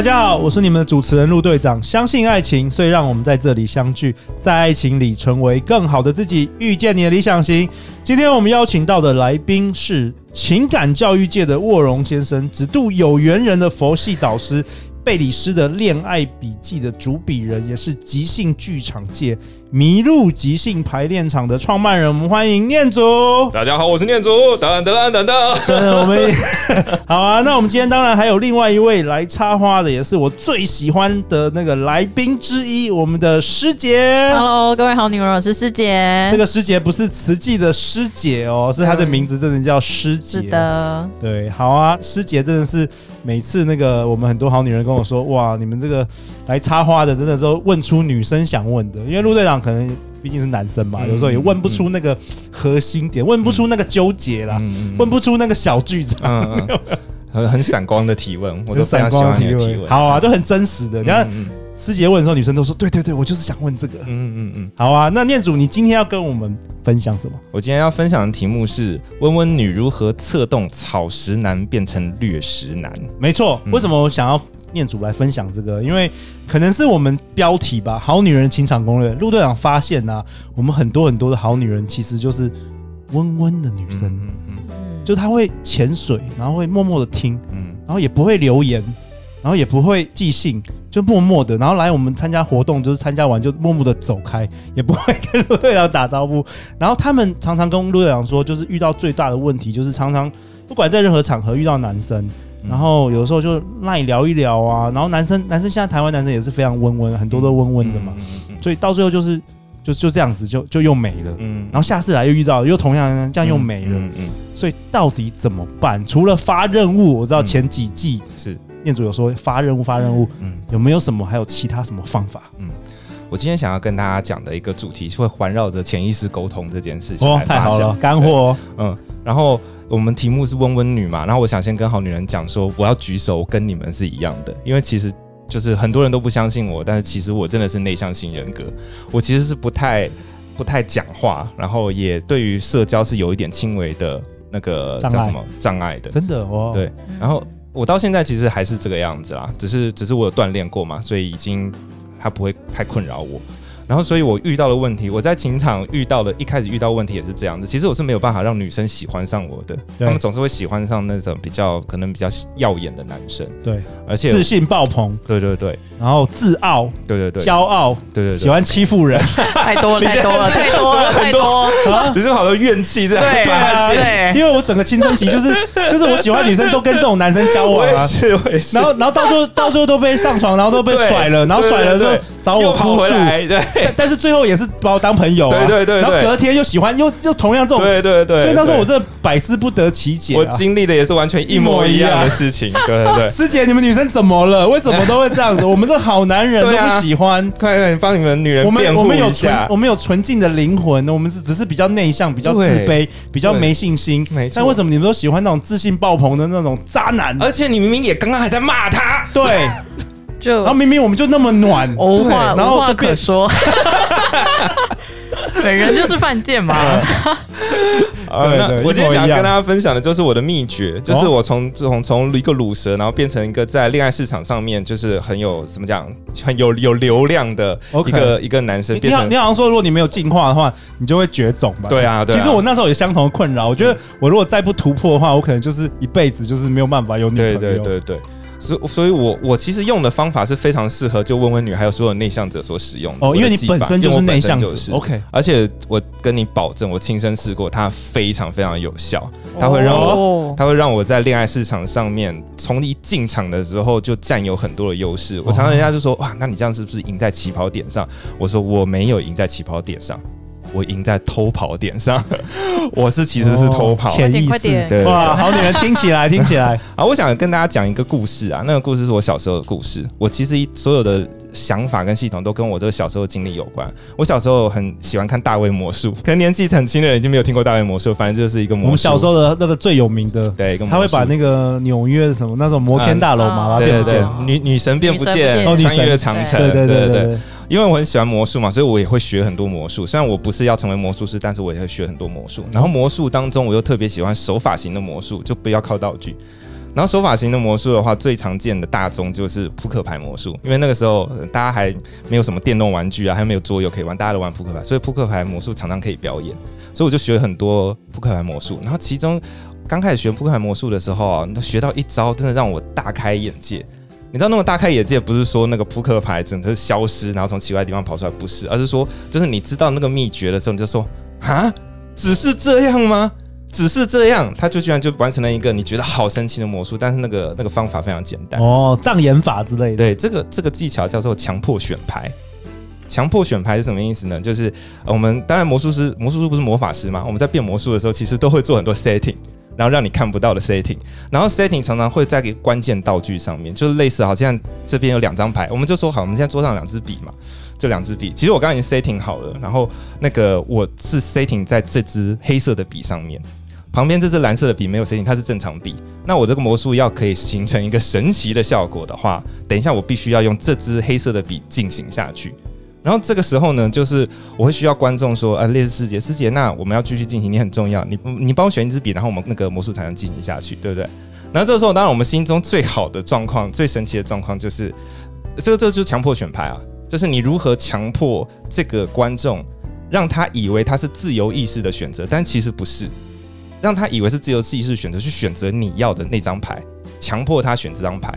大家好，我是你们的主持人陆队长。相信爱情，所以让我们在这里相聚，在爱情里成为更好的自己，遇见你的理想型。今天我们邀请到的来宾是情感教育界的卧龙先生，只渡有缘人的佛系导师，贝里斯的恋爱笔记的主笔人，也是即兴剧场界。迷路即兴排练场的创办人，我们欢迎念祖。大家好，我是念祖。等等等等等，我们 好啊。那我们今天当然还有另外一位来插花的，也是我最喜欢的那个来宾之一，我们的师姐。Hello，各位好女人，我是师姐。这个师姐不是慈济的师姐哦，是她的名字真的叫师姐。是的，对，好啊。师姐真的是每次那个我们很多好女人跟我说，哇，你们这个来插花的，真的都问出女生想问的，因为陆队长。可能毕竟是男生嘛，有时候也问不出那个核心点，问不出那个纠结啦，问不出那个小剧场，很很闪光的提问，我都非常喜欢你的提问，好啊，都很真实的。你看师姐问的时候，女生都说对对对，我就是想问这个。嗯嗯嗯，好啊。那念祖，你今天要跟我们分享什么？我今天要分享的题目是“温温女如何策动草食男变成掠食男”。没错，为什么我想要？念祖来分享这个，因为可能是我们标题吧，《好女人情场攻略》。陆队长发现呢、啊，我们很多很多的好女人其实就是温温的女生，嗯嗯嗯，就她会潜水，然后会默默的听，嗯，然后也不会留言，然后也不会寄信，就默默的，然后来我们参加活动，就是参加完就默默的走开，也不会跟陆队长打招呼。然后他们常常跟陆队长说，就是遇到最大的问题，就是常常不管在任何场合遇到男生。然后有时候就赖聊一聊啊，然后男生男生现在台湾男生也是非常温温，很多都温温的嘛，所以到最后就是就就这样子就就又没了，嗯，然后下次来又遇到又同样这样又没了，嗯，所以到底怎么办？除了发任务，我知道前几季是。念祖有说发任务发任务，嗯，有没有什么还有其他什么方法？嗯，我今天想要跟大家讲的一个主题是会环绕着潜意识沟通这件事情哦，太好了，干货，嗯，然后。我们题目是温温女嘛，然后我想先跟好女人讲说，我要举手，跟你们是一样的，因为其实就是很多人都不相信我，但是其实我真的是内向型人格，我其实是不太不太讲话，然后也对于社交是有一点轻微的那个叫什么障碍的，真的哦，对，然后我到现在其实还是这个样子啦，只是只是我有锻炼过嘛，所以已经它不会太困扰我。然后，所以我遇到的问题，我在情场遇到的，一开始遇到问题也是这样子。其实我是没有办法让女生喜欢上我的，他们总是会喜欢上那种比较可能比较耀眼的男生。对，而且自信爆棚。对对对，然后自傲。对对对，骄傲。对对对，喜欢欺负人。太多了，太多了，太多了，太多。啊，你是好多怨气在。对啊，对。因为我整个青春期就是 就是我喜欢女生都跟这种男生交往啊。然后然后到最后到最后都被上床，然后都被甩了，然后甩了之后找我哭诉。对，但是最后也是。把我当朋友，啊，对对对，然后隔天又喜欢，又又同样这种，对对对，所以那时候我真的百思不得其解，啊。我经历的也是完全一模一样的事情，对对对。师姐，你们女生怎么了？为什么都会这样子？我们这好男人都不喜欢，快快帮你们女人辩护一下。我们我们有纯我们有纯净的灵魂，我们是只是比较内向，比较自卑，比较没信心。没错。但为什么你们都喜欢那种自信爆棚的那种渣男？而且你明明也刚刚还在骂他，对。就然后明明我们就那么暖，无话无话可说。本人就是犯贱嘛。呃，我今天想要跟大家分享的就是我的秘诀，就是我从从从一个卤蛇，然后变成一个在恋爱市场上面就是很有怎么讲，很有有流量的一个一个男生。你好，你好像说，如果你没有进化的话，你就会绝种吧？对啊，对。其实我那时候有相同的困扰，我觉得我如果再不突破的话，我可能就是一辈子就是没有办法有女朋友。对对对对。所所以，我我其实用的方法是非常适合就温温女还有所有内向者所使用的哦，因为你本身就是内向者，OK。而且我跟你保证，我亲身试过，它非常非常有效，它会让我，它会让我在恋爱市场上面从一进场的时候就占有很多的优势。我常常人家就说，哇，那你这样是不是赢在起跑点上？我说我没有赢在起跑点上。我赢在偷跑点上，我是其实是偷跑，潜意识，对哇，好女人听起来听起来 啊！我想跟大家讲一个故事啊，那个故事是我小时候的故事。我其实所有的想法跟系统都跟我这个小时候经历有关。我小时候很喜欢看大卫魔术，可能年纪很轻的人已经没有听过大卫魔术，反正就是一个魔术。我们小时候的那个最有名的，对，他会把那个纽约什么那种摩天大楼嘛，把它变不见，女女神变不见，穿越长城，对对对对对。因为我很喜欢魔术嘛，所以我也会学很多魔术。虽然我不是要成为魔术师，但是我也会学很多魔术。然后魔术当中，我又特别喜欢手法型的魔术，就不要靠道具。然后手法型的魔术的话，最常见的大宗就是扑克牌魔术，因为那个时候大家还没有什么电动玩具啊，还没有桌游可以玩，大家都玩扑克牌，所以扑克牌魔术常常可以表演。所以我就学很多扑克牌魔术。然后其中刚开始学扑克牌魔术的时候啊，学到一招，真的让我大开眼界。你知道那种大开眼界，不是说那个扑克牌整个消失，然后从奇怪的地方跑出来，不是，而是说，就是你知道那个秘诀的时候，你就说啊，只是这样吗？只是这样，他就居然就完成了一个你觉得好神奇的魔术，但是那个那个方法非常简单哦，障眼法之类的。对，这个这个技巧叫做强迫选牌。强迫选牌是什么意思呢？就是我们当然魔术师，魔术师不是魔法师嘛，我们在变魔术的时候，其实都会做很多 setting。然后让你看不到的 setting，然后 setting 常常会在一个关键道具上面，就是类似好像这边有两张牌，我们就说好，我们现在桌上两支笔嘛，就两支笔。其实我刚刚已经 setting 好了，然后那个我是 setting 在这支黑色的笔上面，旁边这支蓝色的笔没有 setting，它是正常笔。那我这个魔术要可以形成一个神奇的效果的话，等一下我必须要用这支黑色的笔进行下去。然后这个时候呢，就是我会需要观众说，呃，烈士师姐，师姐，那我们要继续进行，你很重要，你你帮我选一支笔，然后我们那个魔术才能进行下去，对不对？然后这个时候，当然我们心中最好的状况、最神奇的状况就是，这个这个就是强迫选牌啊，就是你如何强迫这个观众，让他以为他是自由意识的选择，但其实不是，让他以为是自由意识选择去选择你要的那张牌，强迫他选这张牌。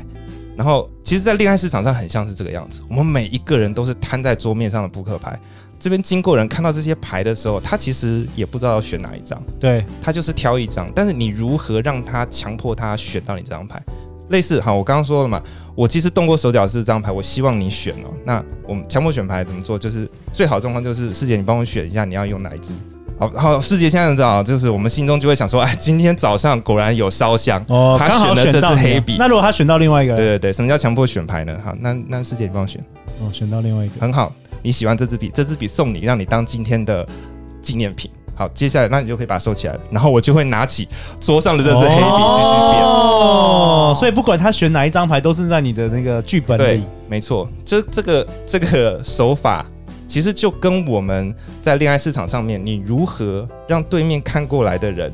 然后，其实，在恋爱市场上很像是这个样子。我们每一个人都是摊在桌面上的扑克牌。这边经过人看到这些牌的时候，他其实也不知道要选哪一张。对，他就是挑一张。但是你如何让他强迫他选到你这张牌？类似，好，我刚刚说了嘛，我其实动过手脚是这张牌，我希望你选哦。那我们强迫选牌怎么做？就是最好的状况就是，师姐，你帮我选一下，你要用哪一支？好好，师姐现在知道，就是我们心中就会想说，哎，今天早上果然有烧香哦，他选了这支黑笔。那如果他选到另外一个，对对对，什么叫强迫选牌呢？好，那那师姐你帮我选，哦，选到另外一个，很好，你喜欢这支笔，这支笔送你，让你当今天的纪念品。好，接下来那你就可以把它收起来了，然后我就会拿起桌上的这支黑笔继续变。哦，所以不管他选哪一张牌，都是在你的那个剧本里。对，没错，这这个这个手法。其实就跟我们在恋爱市场上面，你如何让对面看过来的人，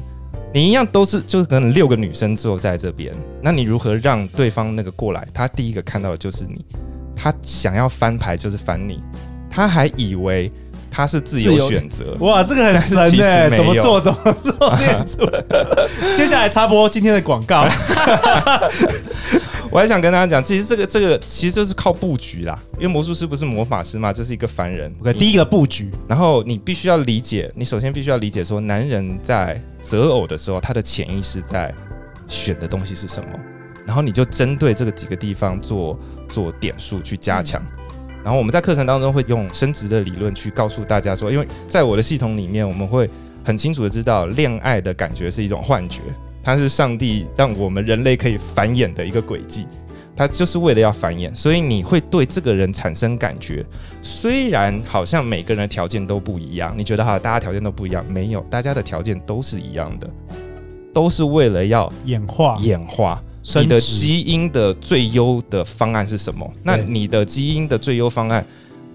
你一样都是，就是可能六个女生坐在这边，那你如何让对方那个过来，他第一个看到的就是你，他想要翻牌就是翻你，他还以为他是自由选择，哇，这个很神哎，怎么做怎么做，念出来。接下来插播今天的广告。我还想跟大家讲，其实这个这个其实就是靠布局啦，因为魔术师不是魔法师嘛，就是一个凡人。OK，第一个布局，然后你必须要理解，你首先必须要理解说，男人在择偶的时候，他的潜意识在选的东西是什么，然后你就针对这个几个地方做做点数去加强。然后我们在课程当中会用生殖的理论去告诉大家说，因为在我的系统里面，我们会很清楚的知道，恋爱的感觉是一种幻觉。它是上帝让我们人类可以繁衍的一个轨迹，它就是为了要繁衍，所以你会对这个人产生感觉。虽然好像每个人的条件都不一样，你觉。得哈，大家条件都不一样，没有，大家的条件都是一样的，都是为了要演化，演化。你的基因的最优的方案是什么？那你的基因的最优方案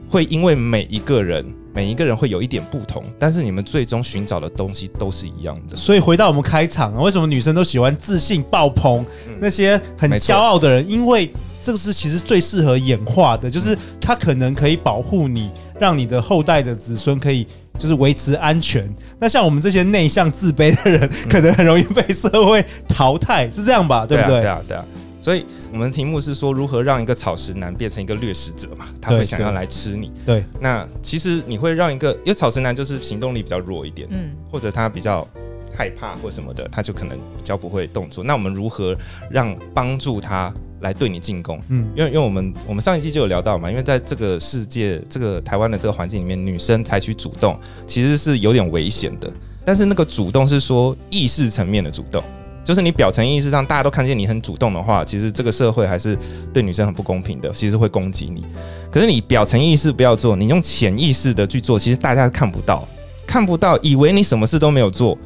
会因为每一个人。每一个人会有一点不同，但是你们最终寻找的东西都是一样的。所以回到我们开场啊，为什么女生都喜欢自信爆棚、嗯、那些很骄傲的人？因为这个是其实最适合演化的，就是它可能可以保护你，让你的后代的子孙可以就是维持安全。那像我们这些内向自卑的人，可能很容易被社会淘汰，是这样吧？对不对？对啊，对啊。所以我们的题目是说，如何让一个草食男变成一个掠食者嘛？他会想要来吃你。对，对，那其实你会让一个，因为草食男就是行动力比较弱一点，嗯，或者他比较害怕或什么的，他就可能比较不会动作。那我们如何让帮助他来对你进攻？嗯，因为因为我们我们上一季就有聊到嘛，因为在这个世界这个台湾的这个环境里面，女生采取主动其实是有点危险的。但是那个主动是说意识层面的主动。就是你表层意识上大家都看见你很主动的话，其实这个社会还是对女生很不公平的，其实会攻击你。可是你表层意识不要做，你用潜意识的去做，其实大家看不到，看不到，以为你什么事都没有做，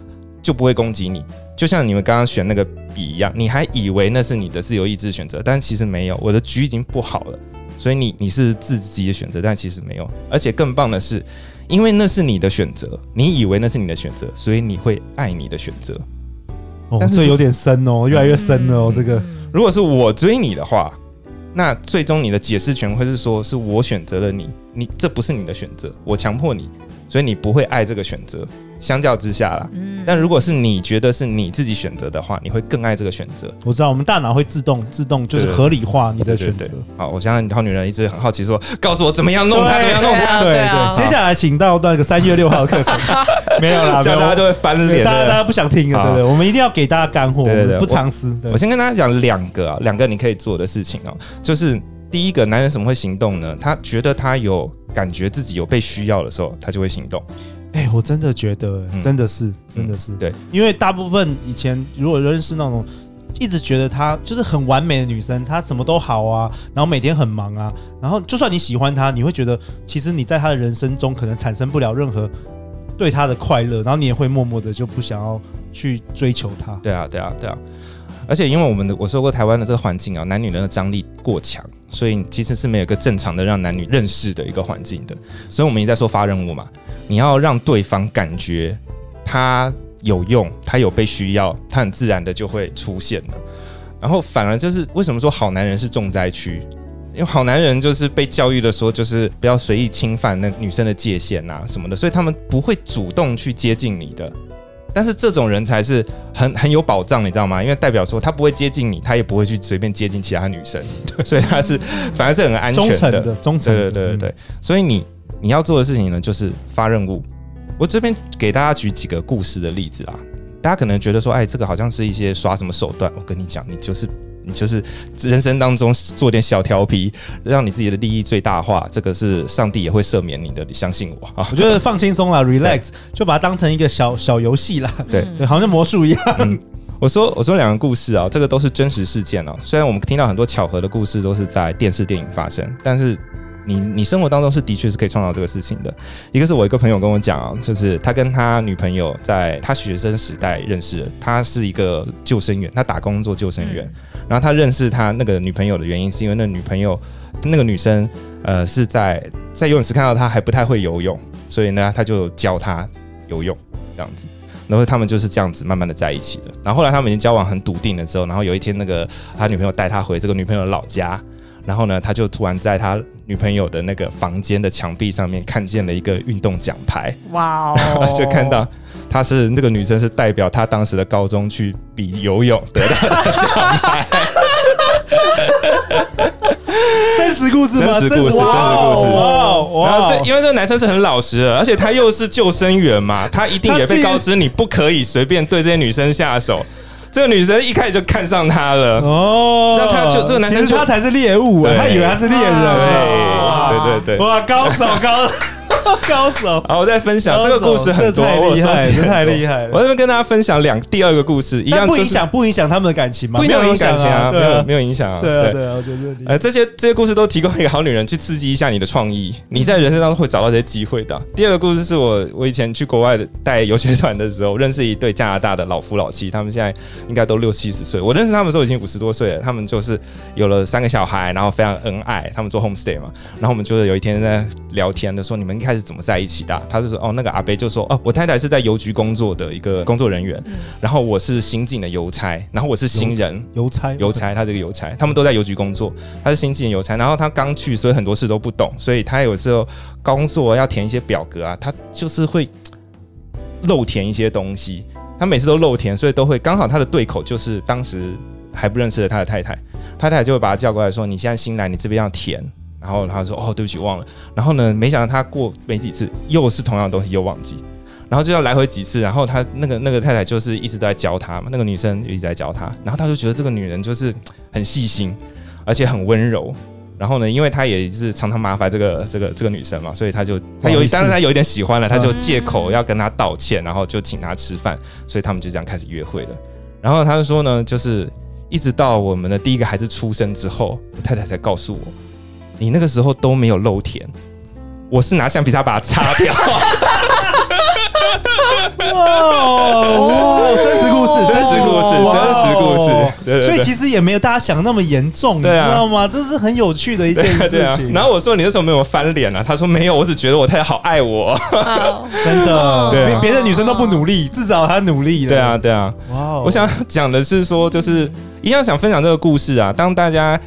就不会攻击你。就像你们刚刚选那个笔一样，你还以为那是你的自由意志选择，但其实没有。我的局已经不好了，所以你你是自己的选择，但其实没有。而且更棒的是，因为那是你的选择，你以为那是你的选择，所以你会爱你的选择。哦，但是这有点深哦，越来越深了哦。这个，如果是我追你的话，那最终你的解释权会是说，是我选择了你，你这不是你的选择，我强迫你，所以你不会爱这个选择。相较之下啦，嗯，但如果是你觉得是你自己选择的话，你会更爱这个选择。我知道，我们大脑会自动自动就是合理化你的选择。好，我相信好女人一直很好奇说，告诉我怎么样弄它，怎么样弄他。对对，接下来请到那个三月六号的课程，没有啦，这样大家就会翻脸，大家大家不想听了，对不对，我们一定要给大家干货，对对，不藏私。我先跟大家讲两个啊，两个你可以做的事情哦，就是第一个，男人怎么会行动呢？他觉得他有感觉自己有被需要的时候，他就会行动。哎、欸，我真的觉得，真的是，嗯、真的是，对，因为大部分以前如果认识那种一直觉得她就是很完美的女生，她什么都好啊，然后每天很忙啊，然后就算你喜欢她，你会觉得其实你在她的人生中可能产生不了任何对她的快乐，然后你也会默默的就不想要去追求她。对啊，对啊，对啊。而且因为我们的我说过台湾的这个环境啊，男女人的张力过强，所以其实是没有一个正常的让男女认识的一个环境的。所以我们一直在说发任务嘛，你要让对方感觉他有用，他有被需要，他很自然的就会出现了。然后反而就是为什么说好男人是重灾区？因为好男人就是被教育的说，就是不要随意侵犯那女生的界限啊什么的，所以他们不会主动去接近你的。但是这种人才是很很有保障，你知道吗？因为代表说他不会接近你，他也不会去随便接近其他女生，所以他是反而是很安全的。忠诚的，对对对对对。所以你你要做的事情呢，就是发任务。我这边给大家举几个故事的例子啦，大家可能觉得说，哎，这个好像是一些耍什么手段。我跟你讲，你就是。你就是人生当中做点小调皮，让你自己的利益最大化，这个是上帝也会赦免你的，你相信我啊！我觉得放轻松啦，relax，就把它当成一个小小游戏啦。对对，好像魔术一样。嗯、我说我说两个故事啊，这个都是真实事件哦。虽然我们听到很多巧合的故事都是在电视电影发生，但是。你你生活当中是的确是可以创造这个事情的。一个是我一个朋友跟我讲啊，就是他跟他女朋友在他学生时代认识的，他是一个救生员，他打工做救生员。然后他认识他那个女朋友的原因，是因为那女朋友那个女生呃是在在游泳池看到他还不太会游泳，所以呢他就教他游泳这样子。然后他们就是这样子慢慢的在一起了。然后后来他们已经交往很笃定了之后，然后有一天那个他女朋友带他回这个女朋友的老家。然后呢，他就突然在他女朋友的那个房间的墙壁上面看见了一个运动奖牌。哇哦！就看到他是那个女生是代表他当时的高中去比游泳得到的奖牌。真实故事吗？真实故事，真实故事。哇哇！然后这因为这个男生是很老实的，而且他又是救生员嘛，他一定也被告知你不可以随便对这些女生下手。这个女生一开始就看上他了。哦，那他就这个男生，他才是猎物，他以为他是猎人，对对对对，哇，高手高手。高手，好，我再分享这个故事很多，太厉害，太厉害了。我这边跟大家分享两第二个故事，一样不影响不影响他们的感情吗？不影响感情啊，没有没有影响啊。对对啊，我觉得呃这些这些故事都提供一个好女人去刺激一下你的创意，你在人生当中会找到这些机会的。第二个故事是我我以前去国外的带游学团的时候，认识一对加拿大的老夫老妻，他们现在应该都六七十岁。我认识他们的时候已经五十多岁了，他们就是有了三个小孩，然后非常恩爱。他们做 homestay 嘛，然后我们就是有一天在聊天的时候，你们一开始怎么在一起的？他就说：“哦，那个阿伯就说，哦，我太太是在邮局工作的一个工作人员，嗯、然后我是新进的邮差，然后我是新人，邮差，邮差，他这个邮差，他们都在邮局工作，他是新进的邮差，然后他刚去，所以很多事都不懂，所以他有时候工作要填一些表格啊，他就是会漏填一些东西，他每次都漏填，所以都会刚好他的对口就是当时还不认识的他的太太，太太就会把他叫过来说，你现在新来，你这边要填。”然后他说：“哦，对不起，忘了。”然后呢，没想到他过没几次，又是同样的东西又忘记，然后就要来回几次。然后他那个那个太太就是一直都在教他嘛，那个女生一直在教他。然后他就觉得这个女人就是很细心，而且很温柔。然后呢，因为他也是常常麻烦这个这个这个女生嘛，所以他就他有当然他有一点喜欢了，他就借口要跟他道歉，然后就请他吃饭。所以他们就这样开始约会了。然后他就说呢，就是一直到我们的第一个孩子出生之后，太太才告诉我，你那个时候都没有露田，我是拿橡皮擦把它擦掉。哇，真实故事，真实故事，真实故事。对，所以其实也没有大家想的那么严重，你知道吗？这是很有趣的一件事情。然后我说：“你那时候没有翻脸啊？”他说：“没有，我只觉得我太太好爱我。”真的，对，别的女生都不努力，至少她努力了。对啊，对啊。哇，我想讲的是说，就是一样想分享这个故事啊。当大家。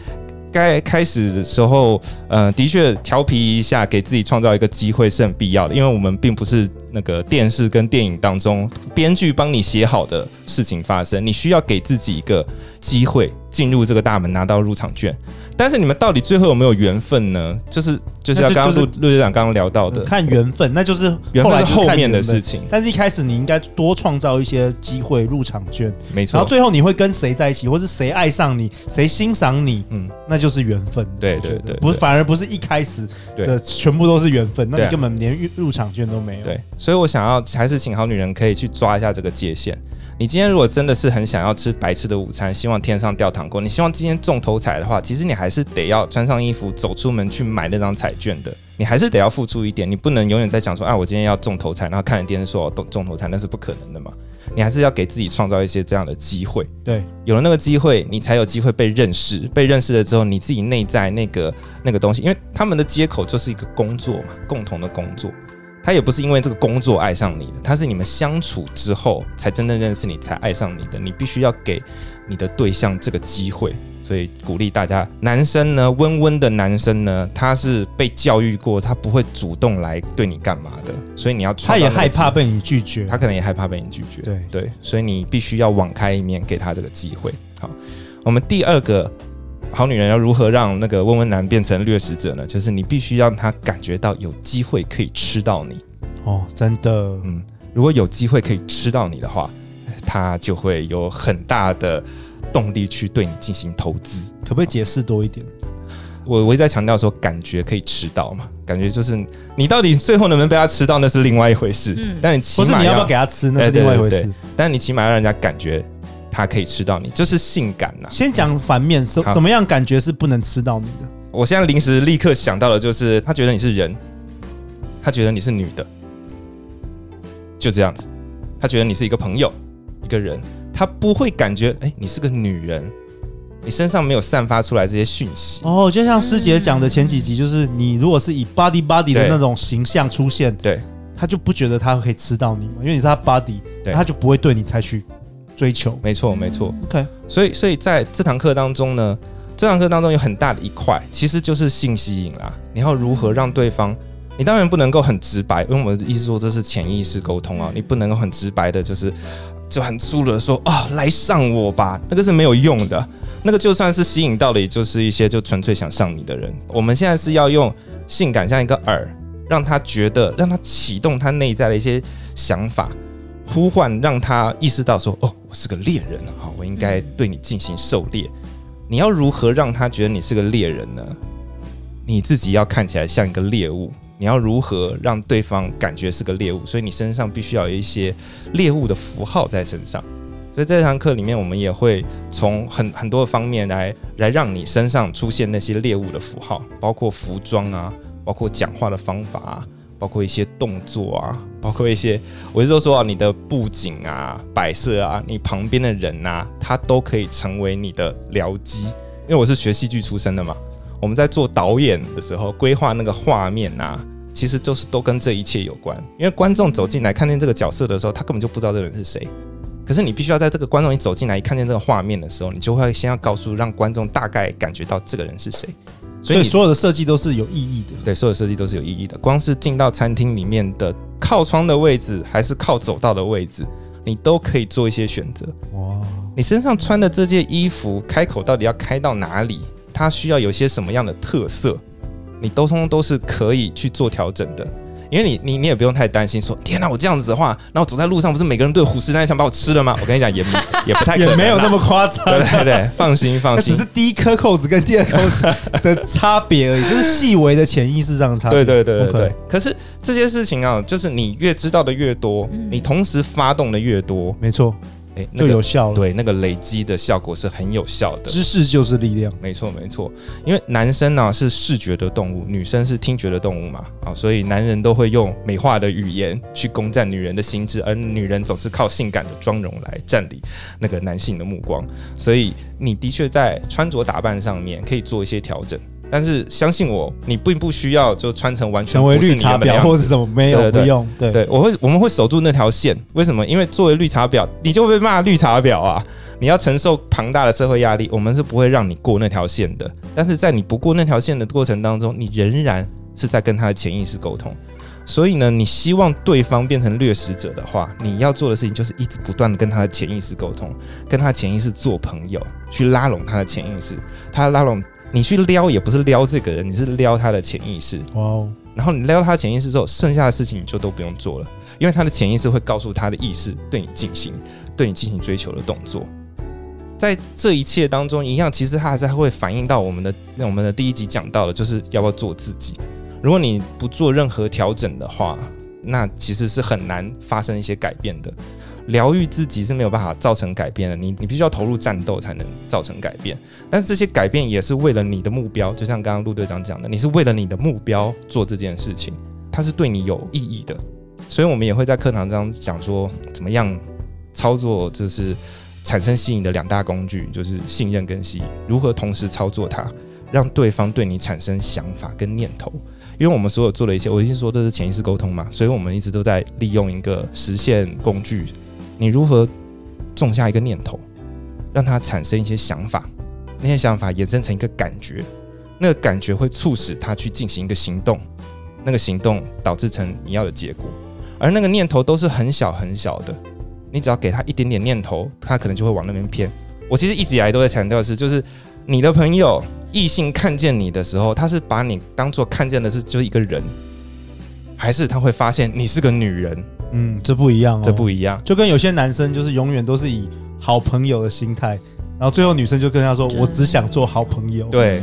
该开始的时候，嗯，的确调皮一下，给自己创造一个机会是很必要的，因为我们并不是那个电视跟电影当中编剧帮你写好的事情发生，你需要给自己一个机会进入这个大门，拿到入场券。但是你们到底最后有没有缘分呢？就是就是要刚刚陆陆队长刚刚聊到的，看缘分，那就是缘分是后面的事情。但是一开始你应该多创造一些机会入场券，没错。然后最后你会跟谁在一起，或是谁爱上你，谁欣赏你，嗯，那就是缘分。对对对，不反而不是一开始的全部都是缘分，那你根本连入入场券都没有。对，所以我想要还是请好女人可以去抓一下这个界限。你今天如果真的是很想要吃白吃的午餐，希望天上掉糖果，你希望今天中头彩的话，其实你还是得要穿上衣服走出门去买那张彩券的，你还是得要付出一点，你不能永远在讲说，啊，我今天要中头彩，然后看着电视说我中中头彩，那是不可能的嘛。你还是要给自己创造一些这样的机会，对，有了那个机会，你才有机会被认识，被认识了之后，你自己内在那个那个东西，因为他们的接口就是一个工作嘛，共同的工作。他也不是因为这个工作爱上你的，他是你们相处之后才真正认识你，才爱上你的。你必须要给你的对象这个机会，所以鼓励大家，男生呢，温温的男生呢，他是被教育过，他不会主动来对你干嘛的，所以你要。他也害怕被你拒绝，他可能也害怕被你拒绝。对对，所以你必须要网开一面，给他这个机会。好，我们第二个。好女人要如何让那个温温男变成掠食者呢？就是你必须让他感觉到有机会可以吃到你哦，真的，嗯，如果有机会可以吃到你的话，他就会有很大的动力去对你进行投资。可不可以解释多一点？我我一直在强调说，感觉可以吃到嘛，感觉就是你到底最后能不能被他吃到，那是另外一回事。嗯，但你起码不是你要不要给他吃，那是另外一回事。但你起码要让人家感觉。他可以吃到你，就是性感呐、啊。先讲反面，什怎么样感觉是不能吃到你的？我现在临时立刻想到的就是，他觉得你是人，他觉得你是女的，就这样子。他觉得你是一个朋友，一个人，他不会感觉哎、欸，你是个女人，你身上没有散发出来这些讯息。哦，就像师姐讲的前几集，就是你如果是以 body body 的那种形象出现，对，他就不觉得他可以吃到你嘛，因为你是他 body，他就不会对你采取。追求，没错，没错。OK，所以，所以在这堂课当中呢，这堂课当中有很大的一块，其实就是性吸引啦。你要如何让对方？你当然不能够很直白，因为我们的意思说这是潜意识沟通啊，你不能够很直白的，就是就很粗鲁的说啊、哦，来上我吧，那个是没有用的。那个就算是吸引到了，也就是一些就纯粹想上你的人。我们现在是要用性感像一个饵，让他觉得，让他启动他内在的一些想法。呼唤让他意识到说：“哦，我是个猎人，啊，我应该对你进行狩猎。你要如何让他觉得你是个猎人呢？你自己要看起来像一个猎物。你要如何让对方感觉是个猎物？所以你身上必须要有一些猎物的符号在身上。所以这堂课里面，我们也会从很很多方面来来让你身上出现那些猎物的符号，包括服装啊，包括讲话的方法啊。”包括一些动作啊，包括一些，我是说说啊，你的布景啊、摆设啊，你旁边的人啊，他都可以成为你的僚机。因为我是学戏剧出身的嘛，我们在做导演的时候，规划那个画面啊，其实就是都跟这一切有关。因为观众走进来看见这个角色的时候，他根本就不知道这个人是谁。可是你必须要在这个观众一走进来一看见这个画面的时候，你就会先要告诉让观众大概感觉到这个人是谁。所以所有的设计都是有意义的。对，所有设计都是有意义的。光是进到餐厅里面的靠窗的位置，还是靠走道的位置，你都可以做一些选择。哇！你身上穿的这件衣服，开口到底要开到哪里？它需要有些什么样的特色？你都通通都是可以去做调整的。因为你你你也不用太担心说，天哪，我这样子的话，那我走在路上不是每个人都有虎视眈眈想把我吃了吗？我跟你讲，也 也不太可能，也没有那么夸张。对对对，放心放心，只是第一颗扣子跟第二颗扣子的差别而已，就是细微的潜意识上的差别。对对对对对。Okay. 可是这些事情啊，就是你越知道的越多，你同时发动的越多，没错，哎，就有效了。对，那个累积的效果是很有效的。知识就是力量，没错没错。因为男生呢是视觉的动物，女生是听觉的动物嘛，啊，所以男人都会用美化的语言去攻占女人的心智，而女人总是靠性感的妆容来占领那个男性的目光。所以你的确在穿着打扮上面可以做一些调整。但是相信我，你并不需要就穿成完全成为绿茶婊或者什么没有用。对，对我会我们会守住那条线。为什么？因为作为绿茶婊，你就会被骂绿茶婊啊！你要承受庞大的社会压力，我们是不会让你过那条线的。但是在你不过那条线的过程当中，你仍然是在跟他的潜意识沟通。所以呢，你希望对方变成掠食者的话，你要做的事情就是一直不断的跟他的潜意识沟通，跟他潜意识做朋友，去拉拢他的潜意识，他拉拢。你去撩也不是撩这个人，你是撩他的潜意识。哇哦！然后你撩他潜意识之后，剩下的事情你就都不用做了，因为他的潜意识会告诉他的意识对你进行对你进行追求的动作。在这一切当中，一样其实他还是会反映到我们的我们的第一集讲到的，就是要不要做自己。如果你不做任何调整的话，那其实是很难发生一些改变的。疗愈自己是没有办法造成改变的，你你必须要投入战斗才能造成改变。但是这些改变也是为了你的目标，就像刚刚陆队长讲的，你是为了你的目标做这件事情，它是对你有意义的。所以我们也会在课堂上讲说，怎么样操作，就是产生吸引的两大工具，就是信任跟吸引，如何同时操作它，让对方对你产生想法跟念头。因为我们所有做的一切，我已经说这是潜意识沟通嘛，所以我们一直都在利用一个实现工具。你如何种下一个念头，让它产生一些想法，那些想法衍生成一个感觉，那个感觉会促使他去进行一个行动，那个行动导致成你要的结果，而那个念头都是很小很小的，你只要给他一点点念头，他可能就会往那边偏。我其实一直以来都在强调的是，就是你的朋友异性看见你的时候，他是把你当做看见的是就是一个人，还是他会发现你是个女人？嗯，这不一样哦，这不一样，就跟有些男生就是永远都是以好朋友的心态，然后最后女生就跟他说：“我只想做好朋友。”对。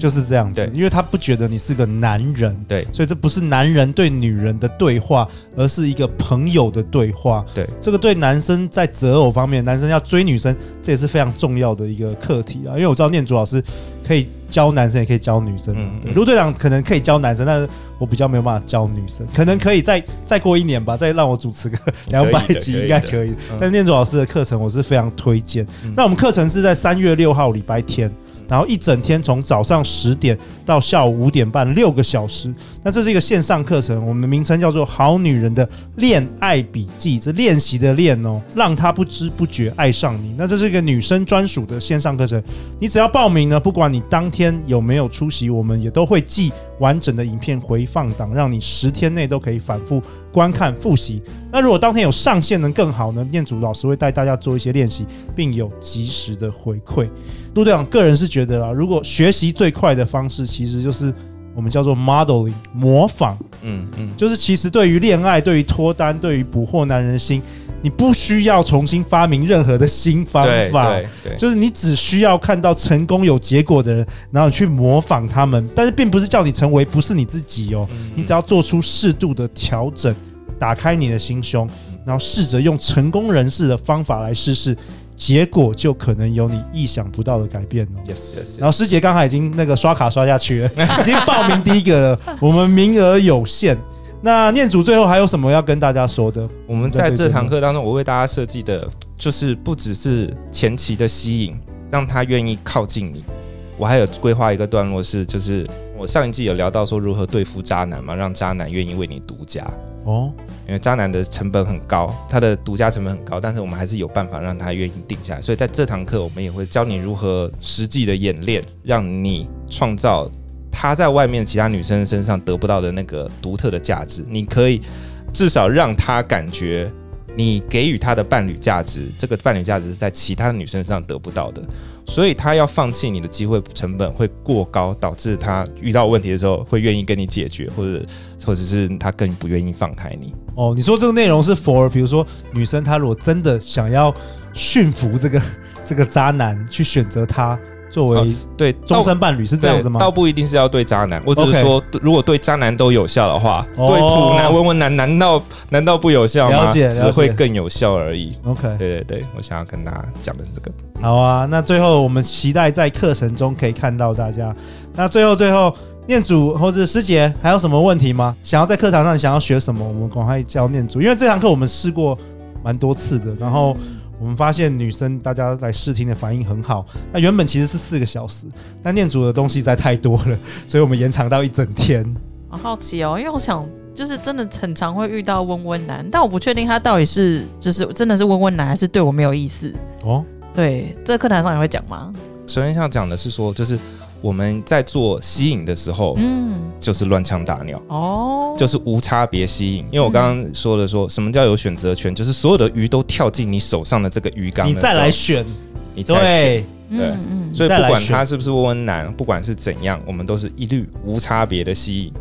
就是这样子，因为他不觉得你是个男人，对，所以这不是男人对女人的对话，而是一个朋友的对话。对，这个对男生在择偶方面，男生要追女生，这也是非常重要的一个课题啊。因为我知道念祖老师可以教男生，也可以教女生。嗯，卢队长可能可以教男生，但是我比较没有办法教女生，可能可以再再过一年吧，再让我主持个 两百集应该可以。但是念祖老师的课程我是非常推荐。那我们课程是在三月六号礼拜天。然后一整天从早上十点到下午五点半，六个小时。那这是一个线上课程，我们的名称叫做《好女人的恋爱笔记》，这练习的练哦，让她不知不觉爱上你。那这是一个女生专属的线上课程，你只要报名呢，不管你当天有没有出席，我们也都会记完整的影片回放档，让你十天内都可以反复观看复习。那如果当天有上线能更好呢？念祖老师会带大家做一些练习，并有及时的回馈。陆队长个人是觉得啊，如果学习最快的方式，其实就是我们叫做 modeling 模仿。嗯嗯，就是其实对于恋爱、对于脱单、对于捕获男人心，你不需要重新发明任何的新方法，就是你只需要看到成功有结果的人，然后去模仿他们。但是并不是叫你成为不是你自己哦，你只要做出适度的调整，打开你的心胸，然后试着用成功人士的方法来试试。结果就可能有你意想不到的改变哦。Yes, yes, yes. 然后师姐刚才已经那个刷卡刷下去了，已经报名第一个了。我们名额有限。那念祖最后还有什么要跟大家说的？我们在这堂课当中，我为大家设计的就是不只是前期的吸引，让他愿意靠近你。我还有规划一个段落是，就是我上一季有聊到说如何对付渣男嘛，让渣男愿意为你独家哦。因为渣男的成本很高，他的独家成本很高，但是我们还是有办法让他愿意定下来。所以在这堂课，我们也会教你如何实际的演练，让你创造他在外面其他女生身上得不到的那个独特的价值。你可以至少让他感觉你给予他的伴侣价值，这个伴侣价值是在其他的女生身上得不到的。所以他要放弃你的机会成本会过高，导致他遇到问题的时候会愿意跟你解决，或者或者是他更不愿意放开你。哦，你说这个内容是 for，比如说女生她如果真的想要驯服这个这个渣男，去选择他，作为对终身伴侣是这样子吗？倒不一定是要对渣男，我只是说，如果对渣男都有效的话，对普男、文文男难道难道不有效吗？了解，只会更有效而已。OK，对对对，我想要跟大家讲的是这个。好啊，那最后我们期待在课程中可以看到大家。那最后最后，念祖或者师姐还有什么问题吗？想要在课堂上想要学什么，我们赶快教念祖，因为这堂课我们试过蛮多次的，然后。我们发现女生大家来试听的反应很好。那原本其实是四个小时，但念主的东西实在太多了，所以我们延长到一整天。好好奇哦，因为我想就是真的很常会遇到温温男，但我不确定他到底是就是真的是温温男，还是对我没有意思哦。对，这个课堂上也会讲吗？首先想讲的是说，就是。我们在做吸引的时候，嗯，就是乱枪打鸟哦，就是无差别吸引。因为我刚刚说了说，说什么叫有选择权，就是所有的鱼都跳进你手上的这个鱼缸，你再来选，你再选，对，对，所以不管它是不是温温男，不管是怎样，我们都是一律无差别的吸引，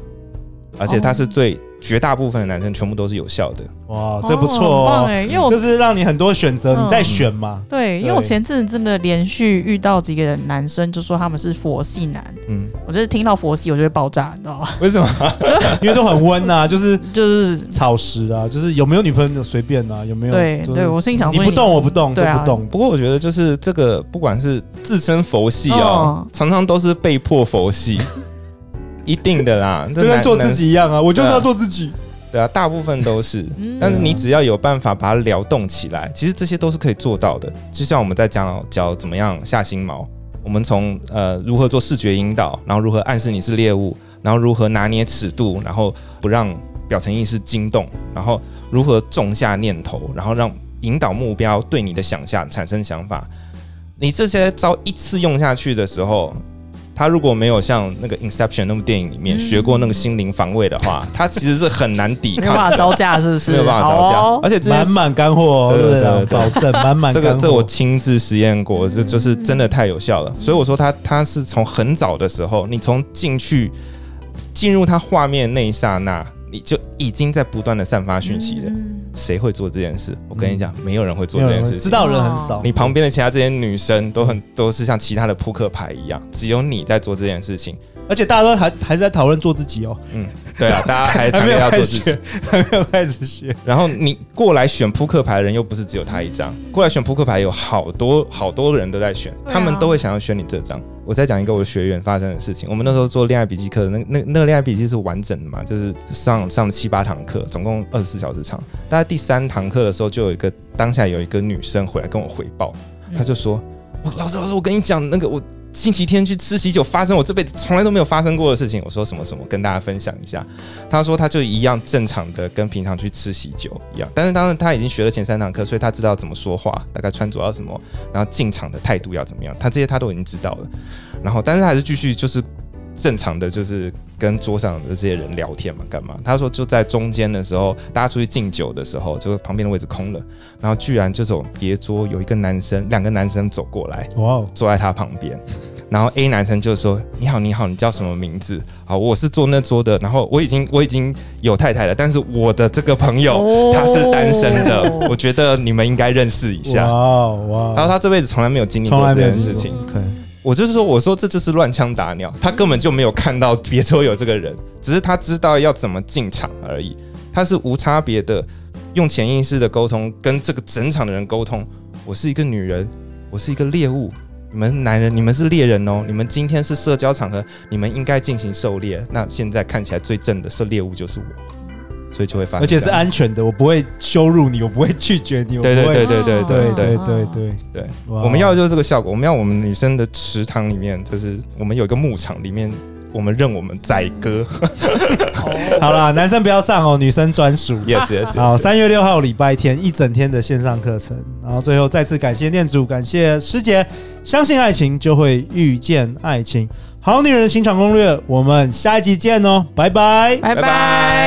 而且它是最。绝大部分的男生全部都是有效的，哇，这不错哦，哎，因为我就是让你很多选择，你再选嘛。对，因为我前阵子真的连续遇到几个男生，就说他们是佛系男，嗯，我就是听到佛系，我就会爆炸，你知道吗？为什么？因为都很温呐，就是就是草食啊，就是有没有女朋友随便啊，有没有？对对，我心想说你不动我不动，对不动。不过我觉得就是这个，不管是自称佛系啊，常常都是被迫佛系。一定的啦，就跟做自己一样啊，我就是要做自己。对啊，大部分都是，但是你只要有办法把它撩动起来，其实这些都是可以做到的。就像我们在讲教怎么样下心锚，我们从呃如何做视觉引导，然后如何暗示你是猎物，然后如何拿捏尺度，然后不让表层意识惊动，然后如何种下念头，然后让引导目标对你的想象产生想法。你这些招一次用下去的时候。他如果没有像那个《Inception》那部电影里面学过那个心灵防卫的话，他其实是很难抵抗，没办法招架，是不是？没有办法招架，而且满满干货，对对对，保证满满。这个这我亲自实验过，这就是真的太有效了。所以我说他他是从很早的时候，你从进去进入他画面那一刹那。你就已经在不断的散发讯息了。谁会做这件事？我跟你讲，没有人会做这件事。知道人很少。你旁边的其他这些女生都很都是像其他的扑克牌一样，只有你在做这件事情。而且大家都还还是在讨论做自己哦。嗯，对啊，大家还强烈要做自己，还没有开始学。然后你过来选扑克牌的人又不是只有他一张，过来选扑克牌有好多好多人都在选，他们都会想要选你这张。我再讲一个我学员发生的事情。我们那时候做恋爱笔记课，那那那个恋爱笔记是完整的嘛，就是上上七八堂课，总共二十四小时长。大概第三堂课的时候，就有一个当下有一个女生回来跟我回报，她就说：“老师老师，我跟你讲那个我。”星期天去吃喜酒，发生我这辈子从来都没有发生过的事情。我说什么什么，跟大家分享一下。他说他就一样正常的，跟平常去吃喜酒一样。但是当然他已经学了前三堂课，所以他知道怎么说话，大概穿着要什么，然后进场的态度要怎么样，他这些他都已经知道了。然后，但是他还是继续就是。正常的就是跟桌上的这些人聊天嘛，干嘛？他说就在中间的时候，大家出去敬酒的时候，就旁边的位置空了，然后居然这种别桌有一个男生，两个男生走过来，哇，坐在他旁边，然后 A 男生就说：“你好，你好，你叫什么名字？好，我是坐那桌的，然后我已经我已经有太太了，但是我的这个朋友他是单身的，我觉得你们应该认识一下。”哇哇！然后他这辈子从来没有经历过这件事情。我就是说，我说这就是乱枪打鸟，他根本就没有看到别桌有这个人，只是他知道要怎么进场而已。他是无差别的用潜意识的沟通，跟这个整场的人沟通。我是一个女人，我是一个猎物，你们男人，你们是猎人哦。你们今天是社交场合，你们应该进行狩猎。那现在看起来最正的是猎物，就是我。所以就会发生，而且是安全的，我不会羞辱你，我不会拒绝你。对对对对对对对对对对对，我们要的就是这个效果。我们要我们女生的池塘里面，就是我们有一个牧场里面，我们任我们宰割。好啦，男生不要上哦，女生专属。Yes yes。好，三月六号礼拜天一整天的线上课程，然后最后再次感谢念祖，感谢师姐。相信爱情，就会遇见爱情。好女人的情场攻略，我们下一集见哦，拜拜，拜拜。